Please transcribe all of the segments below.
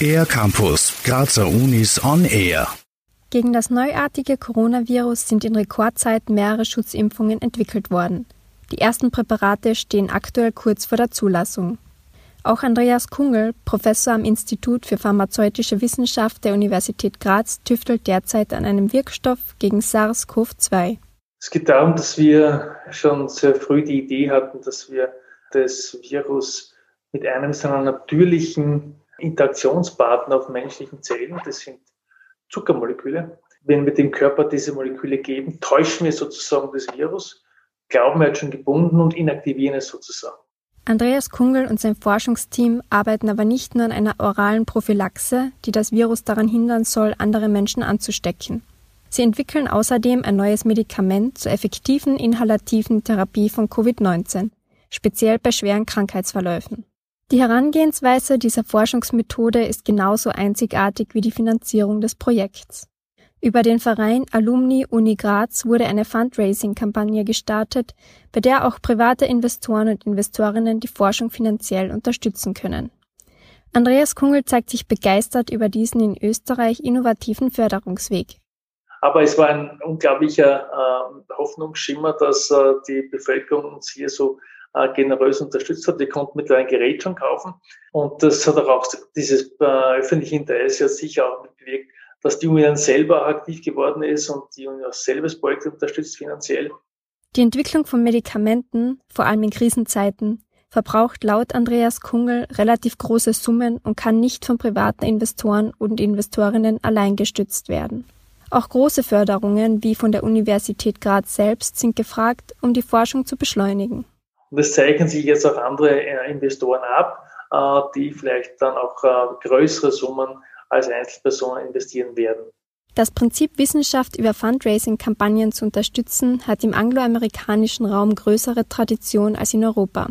Air Campus, Grazer Unis on Air. Gegen das neuartige Coronavirus sind in Rekordzeit mehrere Schutzimpfungen entwickelt worden. Die ersten Präparate stehen aktuell kurz vor der Zulassung. Auch Andreas Kungel, Professor am Institut für Pharmazeutische Wissenschaft der Universität Graz, tüftelt derzeit an einem Wirkstoff gegen SARS-CoV-2. Es geht darum, dass wir schon sehr früh die Idee hatten, dass wir das Virus mit einem seiner natürlichen Interaktionspartner auf menschlichen Zellen, das sind Zuckermoleküle. Wenn wir dem Körper diese Moleküle geben, täuschen wir sozusagen das Virus, glauben, er hat schon gebunden und inaktivieren es sozusagen. Andreas Kungel und sein Forschungsteam arbeiten aber nicht nur an einer oralen Prophylaxe, die das Virus daran hindern soll, andere Menschen anzustecken. Sie entwickeln außerdem ein neues Medikament zur effektiven inhalativen Therapie von Covid-19, speziell bei schweren Krankheitsverläufen. Die Herangehensweise dieser Forschungsmethode ist genauso einzigartig wie die Finanzierung des Projekts. Über den Verein Alumni Uni Graz wurde eine Fundraising-Kampagne gestartet, bei der auch private Investoren und Investorinnen die Forschung finanziell unterstützen können. Andreas Kungel zeigt sich begeistert über diesen in Österreich innovativen Förderungsweg. Aber es war ein unglaublicher äh, Hoffnungsschimmer, dass äh, die Bevölkerung uns hier so äh, generös unterstützt hat. Wir konnten mittlerweile ein Gerät schon kaufen. Und das hat auch dieses äh, öffentliche Interesse sicher auch bewirkt, dass die Union selber aktiv geworden ist und die Union das Projekt unterstützt finanziell. Die Entwicklung von Medikamenten, vor allem in Krisenzeiten, verbraucht laut Andreas Kungel relativ große Summen und kann nicht von privaten Investoren und Investorinnen allein gestützt werden. Auch große Förderungen wie von der Universität Graz selbst sind gefragt, um die Forschung zu beschleunigen. Und es zeichnen sich jetzt auch andere äh, Investoren ab, äh, die vielleicht dann auch äh, größere Summen als Einzelpersonen investieren werden. Das Prinzip Wissenschaft über Fundraising-Kampagnen zu unterstützen hat im angloamerikanischen Raum größere Tradition als in Europa,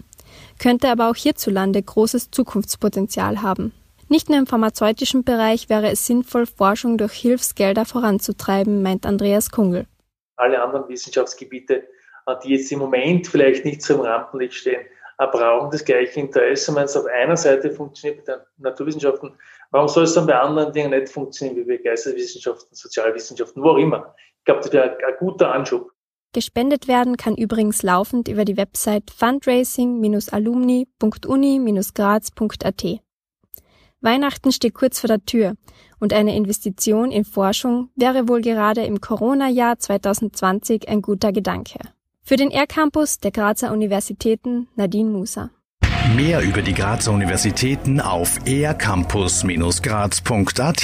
könnte aber auch hierzulande großes Zukunftspotenzial haben. Nicht nur im pharmazeutischen Bereich wäre es sinnvoll, Forschung durch Hilfsgelder voranzutreiben, meint Andreas Kungel. Alle anderen Wissenschaftsgebiete die jetzt im Moment vielleicht nicht so im Rampenlicht stehen, brauchen das gleiche Interesse. Wenn es auf einer Seite funktioniert mit den Naturwissenschaften, warum soll es dann bei anderen Dingen nicht funktionieren, wie bei Geisteswissenschaften, Sozialwissenschaften, wo auch immer? Ich glaube, das wäre ein guter Anschub. Gespendet werden kann übrigens laufend über die Website fundraising-alumni.uni-graz.at. Weihnachten steht kurz vor der Tür und eine Investition in Forschung wäre wohl gerade im Corona-Jahr 2020 ein guter Gedanke. Für den R-Campus der Grazer Universitäten Nadine Musa. Mehr über die Grazer Universitäten auf ercampus-graz.at